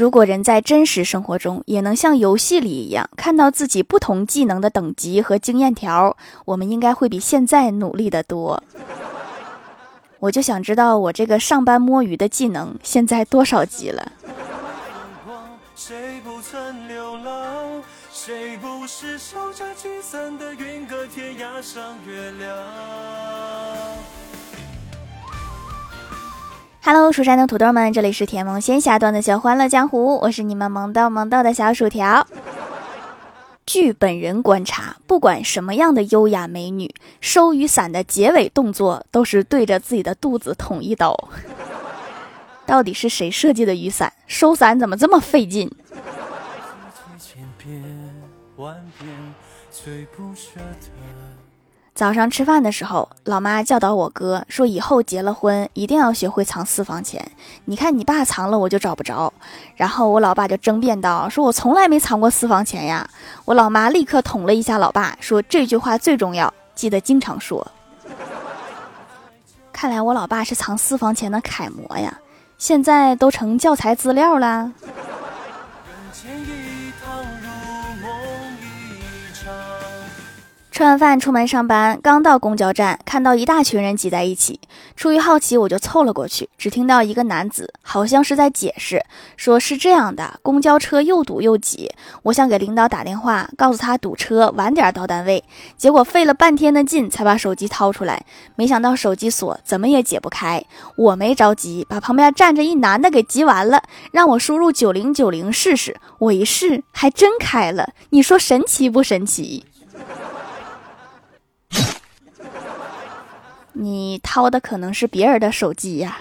如果人在真实生活中也能像游戏里一样看到自己不同技能的等级和经验条，我们应该会比现在努力的多。我就想知道我这个上班摸鱼的技能现在多少级了。？Hello，蜀山的土豆们，这里是甜萌仙侠段的小欢乐江湖，我是你们萌豆萌豆的小薯条。据本人观察，不管什么样的优雅美女，收雨伞的结尾动作都是对着自己的肚子捅一刀。到底是谁设计的雨伞？收伞怎么这么费劲？早上吃饭的时候，老妈教导我哥说：“以后结了婚，一定要学会藏私房钱。你看你爸藏了，我就找不着。”然后我老爸就争辩道：“说我从来没藏过私房钱呀！”我老妈立刻捅了一下老爸，说：“这句话最重要，记得经常说。”看来我老爸是藏私房钱的楷模呀，现在都成教材资料了。吃完饭出门上班，刚到公交站，看到一大群人挤在一起。出于好奇，我就凑了过去。只听到一个男子好像是在解释，说是这样的：公交车又堵又挤，我想给领导打电话，告诉他堵车，晚点到单位。结果费了半天的劲才把手机掏出来，没想到手机锁怎么也解不开。我没着急，把旁边站着一男的给急完了，让我输入九零九零试试。我一试，还真开了。你说神奇不神奇？你掏的可能是别人的手机呀。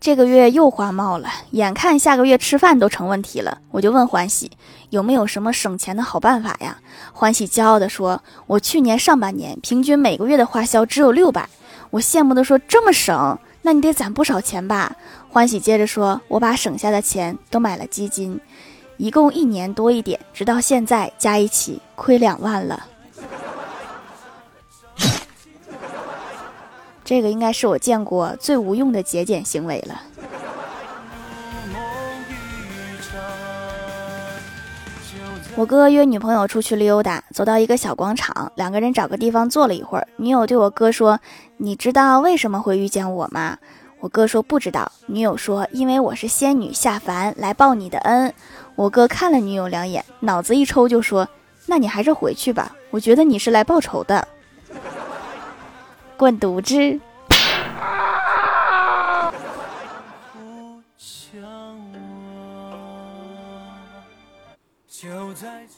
这个月又花冒了，眼看下个月吃饭都成问题了，我就问欢喜有没有什么省钱的好办法呀？欢喜骄傲的说：“我去年上半年平均每个月的花销只有六百。”我羡慕的说：“这么省，那你得攒不少钱吧？”欢喜接着说：“我把省下的钱都买了基金。”一共一年多一点，直到现在加一起亏两万了。这个应该是我见过最无用的节俭行为了。我哥约女朋友出去溜达，走到一个小广场，两个人找个地方坐了一会儿。女友对我哥说：“你知道为什么会遇见我吗？”我哥说：“不知道。”女友说：“因为我是仙女下凡来报你的恩。”我哥看了女友两眼，脑子一抽就说：“那你还是回去吧，我觉得你是来报仇的。”滚犊子！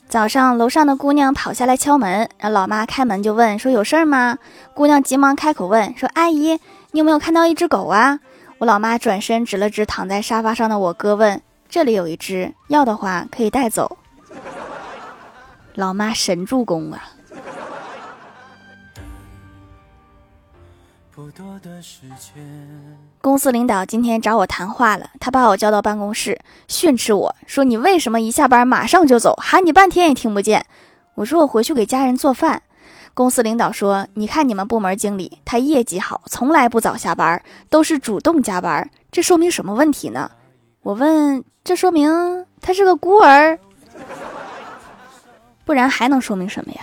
早上楼上的姑娘跑下来敲门，让老妈开门就问说：“有事儿吗？”姑娘急忙开口问说：“阿姨，你有没有看到一只狗啊？”我老妈转身指了指躺在沙发上的我哥问。这里有一只，要的话可以带走。老妈神助攻啊！公司领导今天找我谈话了，他把我叫到办公室训斥我说：“你为什么一下班马上就走？喊你半天也听不见。”我说：“我回去给家人做饭。”公司领导说：“你看你们部门经理，他业绩好，从来不早下班，都是主动加班，这说明什么问题呢？”我问：“这说明他是个孤儿，不然还能说明什么呀？”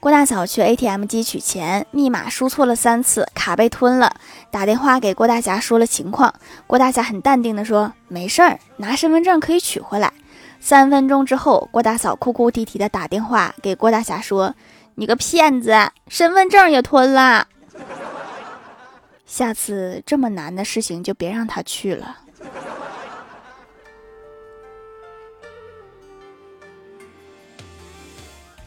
郭大嫂去 ATM 机取钱，密码输错了三次，卡被吞了。打电话给郭大侠说了情况，郭大侠很淡定的说：“没事儿，拿身份证可以取回来。”三分钟之后，郭大嫂哭哭啼啼的打电话给郭大侠说。你个骗子，身份证也吞了。下次这么难的事情就别让他去了。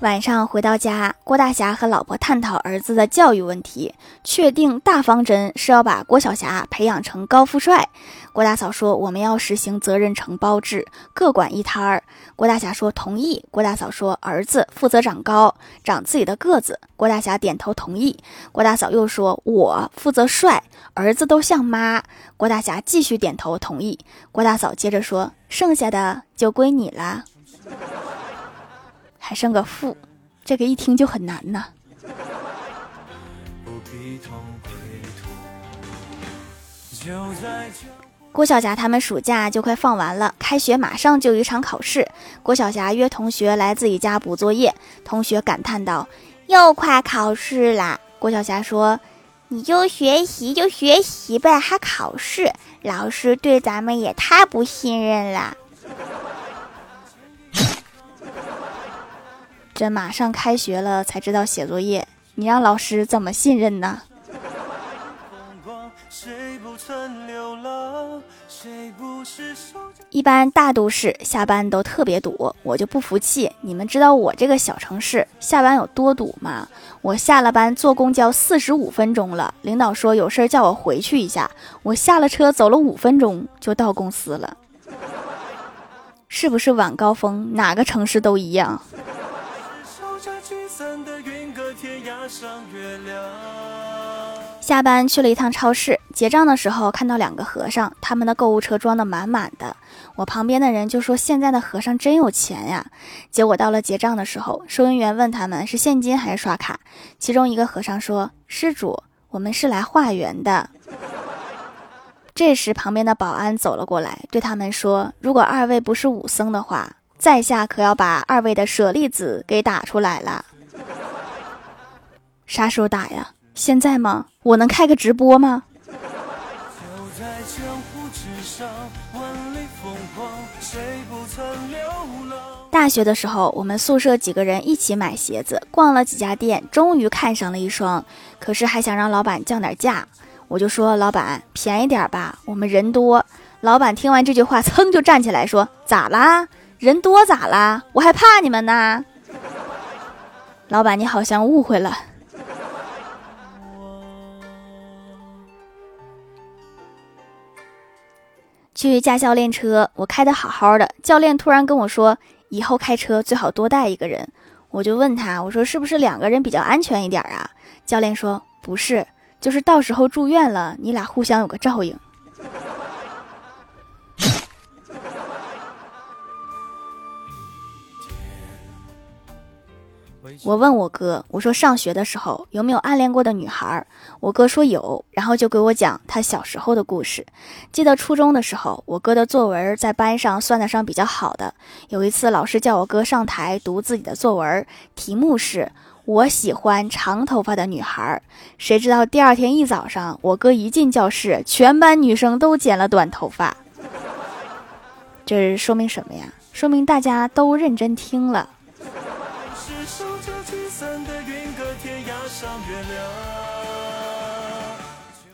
晚上回到家，郭大侠和老婆探讨儿子的教育问题，确定大方针是要把郭晓霞培养成高富帅。郭大嫂说：“我们要实行责任承包制，各管一摊儿。”郭大侠说：“同意。”郭大嫂说：“儿子负责长高，长自己的个子。”郭大侠点头同意。郭大嫂又说：“我负责帅，儿子都像妈。”郭大侠继续点头同意。郭大嫂接着说：“剩下的就归你了。”还剩个富，这个一听就很难呐。郭晓霞他们暑假就快放完了，开学马上就有一场考试。郭晓霞约同学来自己家补作业，同学感叹道：“又快考试啦！”郭晓霞说：“你就学习就学习呗，还考试？老师对咱们也太不信任了。”这马上开学了才知道写作业，你让老师怎么信任呢？一般大都市下班都特别堵，我就不服气。你们知道我这个小城市下班有多堵吗？我下了班坐公交四十五分钟了，领导说有事叫我回去一下，我下了车走了五分钟就到公司了。是不是晚高峰哪个城市都一样？上月亮下班去了一趟超市，结账的时候看到两个和尚，他们的购物车装的满满的。我旁边的人就说：“现在的和尚真有钱呀。”结果到了结账的时候，收银员问他们是现金还是刷卡，其中一个和尚说：“施主，我们是来化缘的。”这时旁边的保安走了过来，对他们说：“如果二位不是武僧的话，在下可要把二位的舍利子给打出来了。”啥时候打呀？现在吗？我能开个直播吗？大学的时候，我们宿舍几个人一起买鞋子，逛了几家店，终于看上了一双。可是还想让老板降点价，我就说老板便宜点吧，我们人多。老板听完这句话，噌就站起来说：“咋啦？人多咋啦？我还怕你们呢？”老板，你好像误会了。去驾校练车，我开的好好的，教练突然跟我说，以后开车最好多带一个人。我就问他，我说是不是两个人比较安全一点啊？教练说不是，就是到时候住院了，你俩互相有个照应。我问我哥，我说上学的时候有没有暗恋过的女孩？我哥说有，然后就给我讲他小时候的故事。记得初中的时候，我哥的作文在班上算得上比较好的。有一次，老师叫我哥上台读自己的作文，题目是我喜欢长头发的女孩。谁知道第二天一早上，我哥一进教室，全班女生都剪了短头发。这说明什么呀？说明大家都认真听了。上月亮。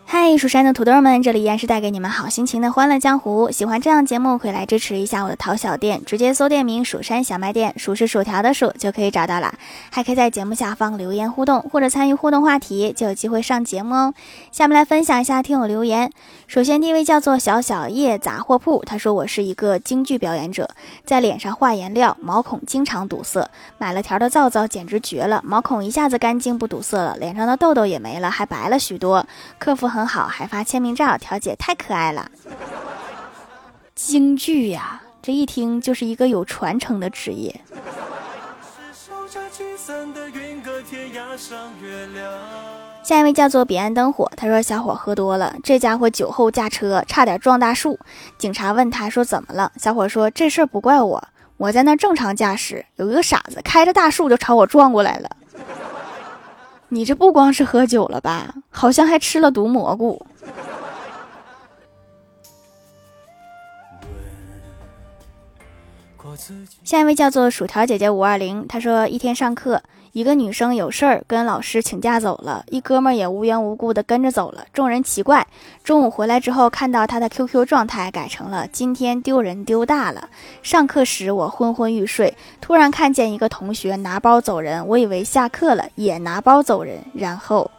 嗨，蜀山的土豆们，这里依然是带给你们好心情的欢乐江湖。喜欢这样节目，可以来支持一下我的淘小店，直接搜店名“蜀山小卖店”，数是薯条的数就可以找到了。还可以在节目下方留言互动，或者参与互动话题，就有机会上节目哦。下面来分享一下听友留言。首先第一位叫做小小叶杂货铺，他说我是一个京剧表演者，在脸上画颜料，毛孔经常堵塞，买了条的皂皂简直绝了，毛孔一下子干净不堵塞了，脸上的痘痘也没了，还白了许多。客服很很好，还发签名照，调姐太可爱了。京剧呀，这一听就是一个有传承的职业。下一位叫做彼岸灯火，他说小伙喝多了，这家伙酒后驾车，差点撞大树。警察问他说怎么了？小伙说这事儿不怪我，我在那正常驾驶，有一个傻子开着大树就朝我撞过来了。你这不光是喝酒了吧？好像还吃了毒蘑菇。下一位叫做薯条姐姐五二零，她说一天上课，一个女生有事儿跟老师请假走了，一哥们儿也无缘无故的跟着走了。众人奇怪，中午回来之后看到他的 QQ 状态改成了今天丢人丢大了。上课时我昏昏欲睡，突然看见一个同学拿包走人，我以为下课了也拿包走人，然后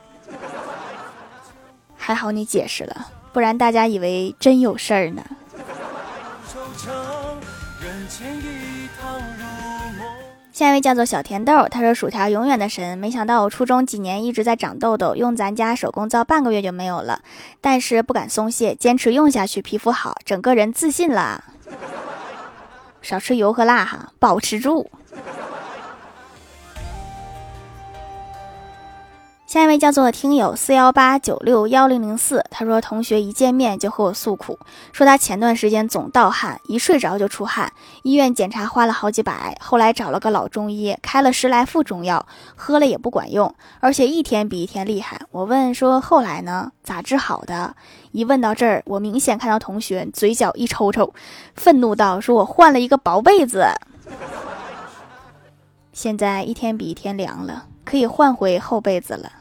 还好你解释了，不然大家以为真有事儿呢。下一位叫做小甜豆，他说薯条永远的神。没想到我初中几年一直在长痘痘，用咱家手工皂半个月就没有了，但是不敢松懈，坚持用下去，皮肤好，整个人自信了。少吃油和辣哈，保持住。下一位叫做听友四幺八九六幺零零四，他说同学一见面就和我诉苦，说他前段时间总盗汗，一睡着就出汗，医院检查花了好几百，后来找了个老中医开了十来副中药，喝了也不管用，而且一天比一天厉害。我问说后来呢？咋治好的？一问到这儿，我明显看到同学嘴角一抽抽，愤怒道：说我换了一个薄被子，现在一天比一天凉了，可以换回厚被子了。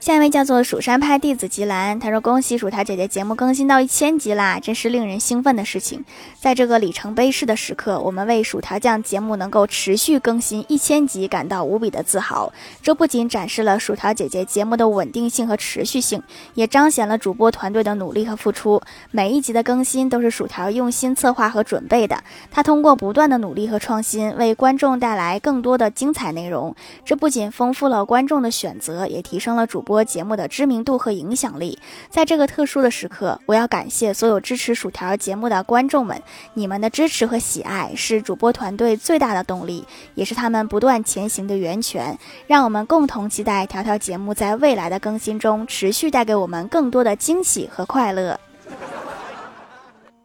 下一位叫做蜀山派弟子吉兰，他说：“恭喜薯条姐姐节目更新到一千集啦，真是令人兴奋的事情。在这个里程碑式的时刻，我们为薯条酱节目能够持续更新一千集感到无比的自豪。这不仅展示了薯条姐姐节目的稳定性和持续性，也彰显了主播团队的努力和付出。每一集的更新都是薯条用心策划和准备的，他通过不断的努力和创新，为观众带来更多的精彩内容。这不仅丰富了观众的选择，也提升了主播。”节目的知名度和影响力，在这个特殊的时刻，我要感谢所有支持薯条节目的观众们，你们的支持和喜爱是主播团队最大的动力，也是他们不断前行的源泉。让我们共同期待条条节目在未来的更新中持续带给我们更多的惊喜和快乐。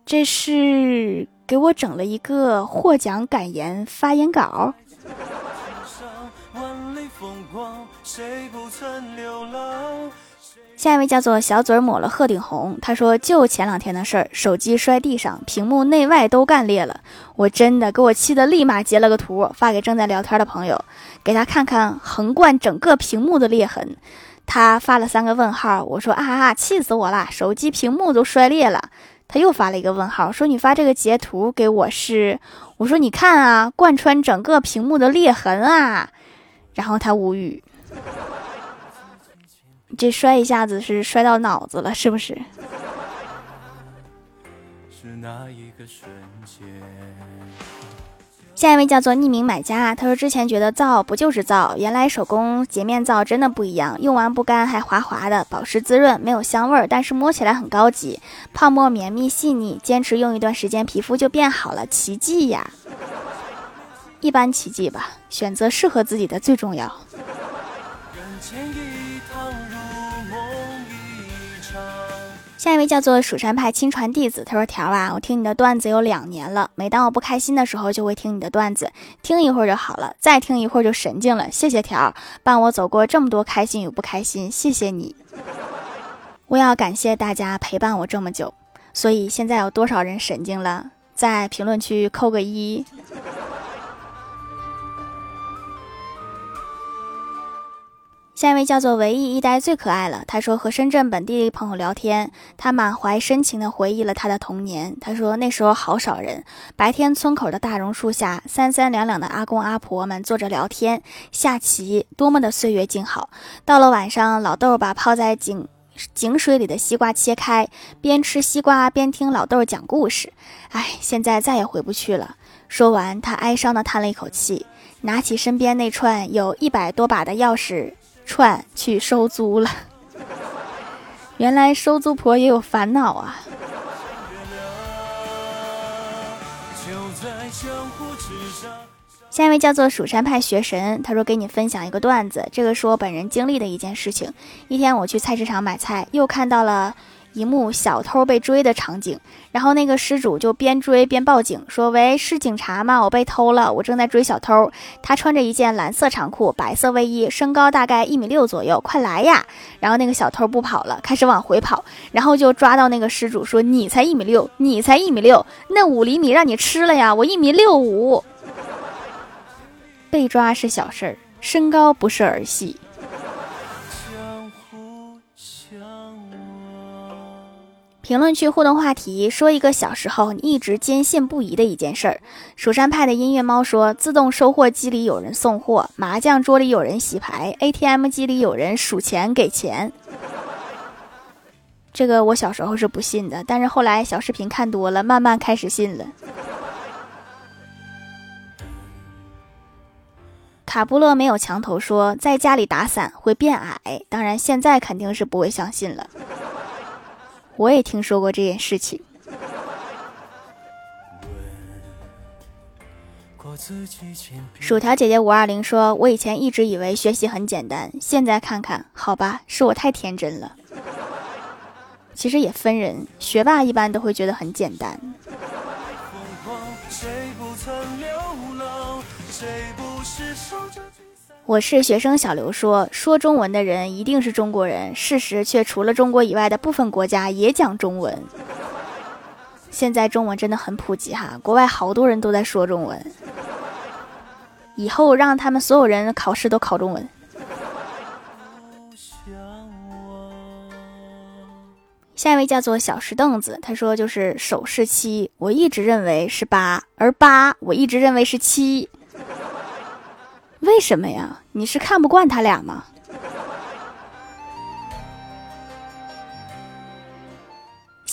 这是给我整了一个获奖感言发言稿。下一位叫做小嘴抹了鹤顶红，他说就前两天的事儿，手机摔地上，屏幕内外都干裂了，我真的给我气的，立马截了个图发给正在聊天的朋友，给他看看横贯整个屏幕的裂痕，他发了三个问号，我说啊啊，气死我了，手机屏幕都摔裂了，他又发了一个问号，说你发这个截图给我是，我说你看啊，贯穿整个屏幕的裂痕啊。然后他无语，这摔一下子是摔到脑子了，是不是？下一位叫做匿名买家，他说之前觉得皂不就是皂，原来手工洁面皂真的不一样，用完不干还滑滑的，保湿滋润，没有香味儿，但是摸起来很高级，泡沫绵密细腻，坚持用一段时间皮肤就变好了，奇迹呀！一般奇迹吧，选择适合自己的最重要。下一位叫做蜀山派亲传弟子，他说：“条啊，我听你的段子有两年了，每当我不开心的时候，就会听你的段子，听一会儿就好了，再听一会儿就神经了。谢谢条，伴我走过这么多开心与不开心，谢谢你。我要感谢大家陪伴我这么久，所以现在有多少人神经了？在评论区扣个一。”下一位叫做唯一一代最可爱了。他说和深圳本地的朋友聊天，他满怀深情地回忆了他的童年。他说那时候好少人，白天村口的大榕树下，三三两两的阿公阿婆们坐着聊天、下棋，多么的岁月静好。到了晚上，老豆把泡在井井水里的西瓜切开，边吃西瓜边听老豆讲故事。唉，现在再也回不去了。说完，他哀伤地叹了一口气，拿起身边那串有一百多把的钥匙。串去收租了，原来收租婆也有烦恼啊。下一位叫做蜀山派学神，他说给你分享一个段子，这个是我本人经历的一件事情。一天我去菜市场买菜，又看到了。一幕小偷被追的场景，然后那个失主就边追边报警，说：“喂，是警察吗？我被偷了，我正在追小偷。他穿着一件蓝色长裤，白色卫衣，身高大概一米六左右，快来呀！”然后那个小偷不跑了，开始往回跑，然后就抓到那个失主，说：“你才一米六，你才一米六，那五厘米让你吃了呀！我一米六五。”被抓是小事儿，身高不是儿戏。评论区互动话题：说一个小时候你一直坚信不疑的一件事儿。蜀山派的音乐猫说：自动收货机里有人送货，麻将桌里有人洗牌，ATM 机里有人数钱给钱。这个我小时候是不信的，但是后来小视频看多了，慢慢开始信了。卡布勒没有墙头说，在家里打伞会变矮，当然现在肯定是不会相信了。我也听说过这件事情。薯条姐姐五二零说：“我以前一直以为学习很简单，现在看看，好吧，是我太天真了。其实也分人，学霸一般都会觉得很简单。”我是学生小刘说：“说中文的人一定是中国人，事实却除了中国以外的部分国家也讲中文。现在中文真的很普及哈，国外好多人都在说中文。”以后让他们所有人考试都考中文。下一位叫做小石凳子，他说就是手是七，我一直认为是八，而八我一直认为是七，为什么呀？你是看不惯他俩吗？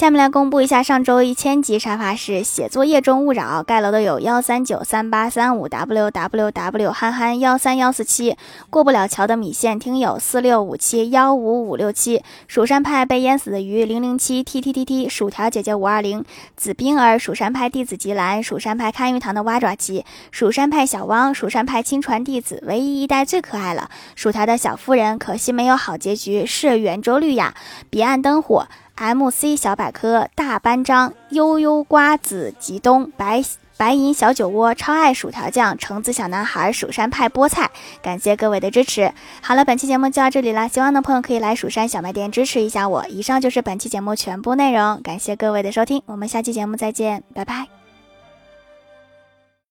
下面来公布一下上周一千级沙发是写作业中勿扰，盖楼的有幺三九三八三五 w w w 憨憨幺三幺四七过不了桥的米线听友四六五七幺五五六七蜀山派被淹死的鱼零零七 t t t t 薯条姐姐五二零紫冰儿蜀山派弟子吉兰蜀山派看鱼塘的蛙爪鸡蜀山派小汪蜀山派亲传弟子唯一一代最可爱了薯条的小夫人可惜没有好结局是圆周率呀彼岸灯火。M C 小百科大班章悠悠瓜子吉东白白银小酒窝超爱薯条酱橙子小男孩蜀山派菠菜，感谢各位的支持。好了，本期节目就到这里了，希望的朋友可以来蜀山小卖店支持一下我。以上就是本期节目全部内容，感谢各位的收听，我们下期节目再见，拜拜。